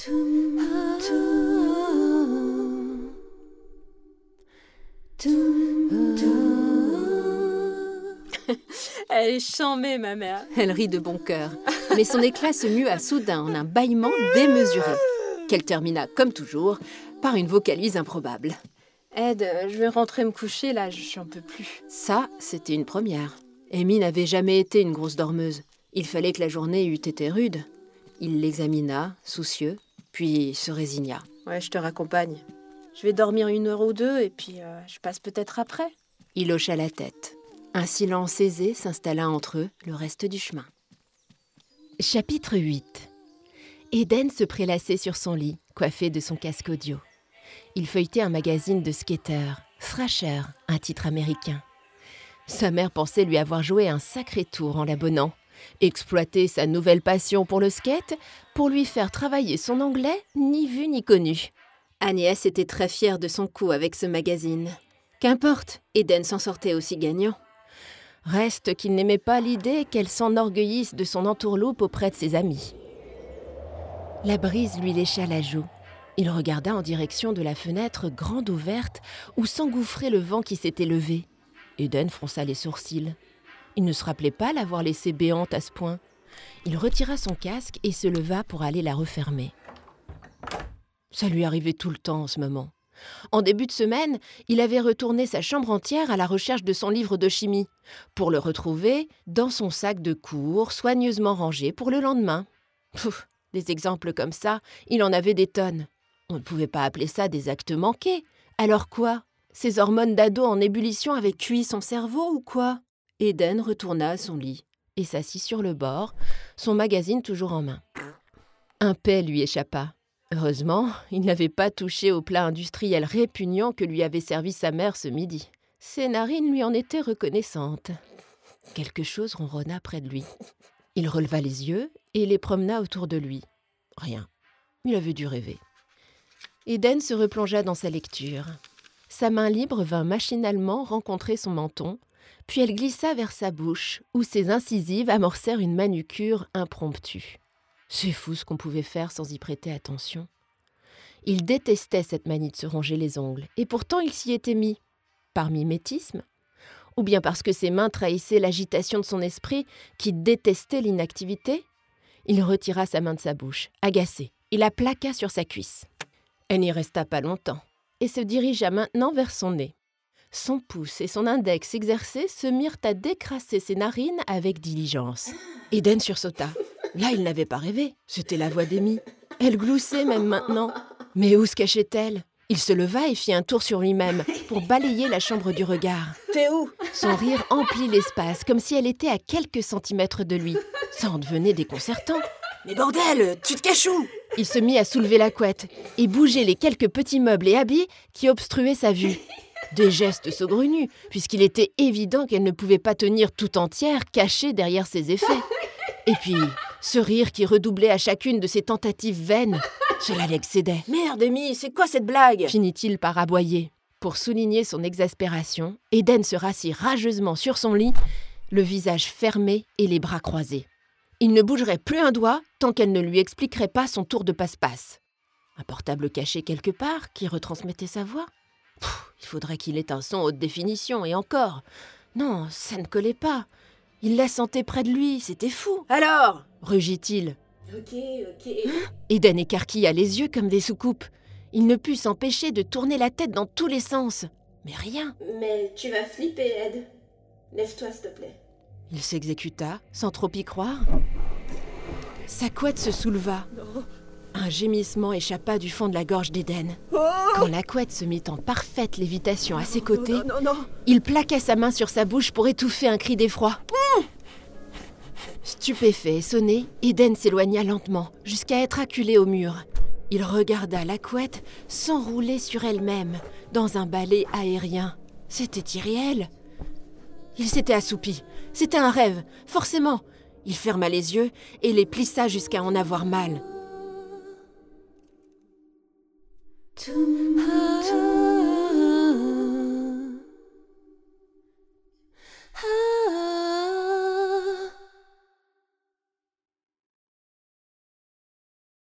Elle est chamée, ma mère. Elle rit de bon cœur, mais son éclat se mue à soudain en un bâillement démesuré, qu'elle termina, comme toujours, par une vocalise improbable. Ed, je vais rentrer me coucher là, j'en peux plus. Ça, c'était une première. Amy n'avait jamais été une grosse dormeuse. Il fallait que la journée eût été rude. Il l'examina, soucieux, puis se résigna. Ouais, je te raccompagne. Je vais dormir une heure ou deux et puis euh, je passe peut-être après. Il hocha la tête. Un silence aisé s'installa entre eux le reste du chemin. Chapitre 8 Eden se prélassait sur son lit, coiffé de son casque audio. Il feuilletait un magazine de skater, Thrasher, un titre américain. Sa mère pensait lui avoir joué un sacré tour en l'abonnant. Exploiter sa nouvelle passion pour le skate pour lui faire travailler son anglais ni vu ni connu. Agnès était très fière de son coup avec ce magazine. Qu'importe, Eden s'en sortait aussi gagnant. Reste qu'il n'aimait pas l'idée qu'elle s'enorgueillisse de son entourloupe auprès de ses amis. La brise lui lécha la joue. Il regarda en direction de la fenêtre grande ouverte où s'engouffrait le vent qui s'était levé. Eden fronça les sourcils. Il ne se rappelait pas l'avoir laissée béante à ce point. Il retira son casque et se leva pour aller la refermer. Ça lui arrivait tout le temps en ce moment. En début de semaine, il avait retourné sa chambre entière à la recherche de son livre de chimie, pour le retrouver dans son sac de cours, soigneusement rangé pour le lendemain. Pouf, des exemples comme ça, il en avait des tonnes. On ne pouvait pas appeler ça des actes manqués. Alors quoi? Ces hormones d'ado en ébullition avaient cuit son cerveau ou quoi? Eden retourna à son lit et s'assit sur le bord, son magazine toujours en main. Un paix lui échappa. Heureusement, il n'avait pas touché au plat industriel répugnant que lui avait servi sa mère ce midi. Ses narines lui en étaient reconnaissantes. Quelque chose ronronna près de lui. Il releva les yeux et les promena autour de lui. Rien. Il avait dû rêver. Eden se replongea dans sa lecture. Sa main libre vint machinalement rencontrer son menton, puis elle glissa vers sa bouche, où ses incisives amorcèrent une manucure impromptue. C'est fou ce qu'on pouvait faire sans y prêter attention. Il détestait cette manie de se ronger les ongles, et pourtant il s'y était mis. Par mimétisme Ou bien parce que ses mains trahissaient l'agitation de son esprit, qui détestait l'inactivité? Il retira sa main de sa bouche, agacé, et la plaqua sur sa cuisse. Elle n'y resta pas longtemps, et se dirigea maintenant vers son nez. Son pouce et son index exercés se mirent à décrasser ses narines avec diligence. Eden sursauta. Là, il n'avait pas rêvé. C'était la voix d'Amy. Elle gloussait même maintenant. Mais où se cachait-elle? Il se leva et fit un tour sur lui-même pour balayer la chambre du regard. T'es où? Son rire emplit l'espace, comme si elle était à quelques centimètres de lui. Ça en devenait déconcertant. Mais bordel, tu te caches où? Il se mit à soulever la couette et bouger les quelques petits meubles et habits qui obstruaient sa vue. Des gestes saugrenus, puisqu'il était évident qu'elle ne pouvait pas tenir tout entière cachée derrière ses effets. Et puis, ce rire qui redoublait à chacune de ses tentatives vaines, cela l'excédait. Merde, Amy, c'est quoi cette blague? Finit-il par aboyer. Pour souligner son exaspération, Eden se rassit rageusement sur son lit, le visage fermé et les bras croisés. Il ne bougerait plus un doigt tant qu'elle ne lui expliquerait pas son tour de passe-passe. Un portable caché quelque part qui retransmettait sa voix Il faudrait qu'il ait un son haute définition, et encore. Non, ça ne collait pas. Il la sentait près de lui, c'était fou. Alors Rugit-il. Ok, ok. Eden écarquilla les yeux comme des soucoupes. Il ne put s'empêcher de tourner la tête dans tous les sens. Mais rien. Mais tu vas flipper, Ed. Lève-toi, s'il te plaît. Il s'exécuta, sans trop y croire. Sa couette se souleva. Un gémissement échappa du fond de la gorge d'Eden. Quand la couette se mit en parfaite lévitation à ses côtés, Non, non, non. il plaqua sa main sur sa bouche pour étouffer un cri d'effroi. Stupéfait et sonné, Eden s'éloigna lentement, jusqu'à être acculé au mur. Il regarda la couette s'enrouler sur elle-même, dans un balai aérien. C'était irréel. Il s'était assoupi. C'était un rêve, forcément. Il ferma les yeux et les plissa jusqu'à en avoir mal. to me.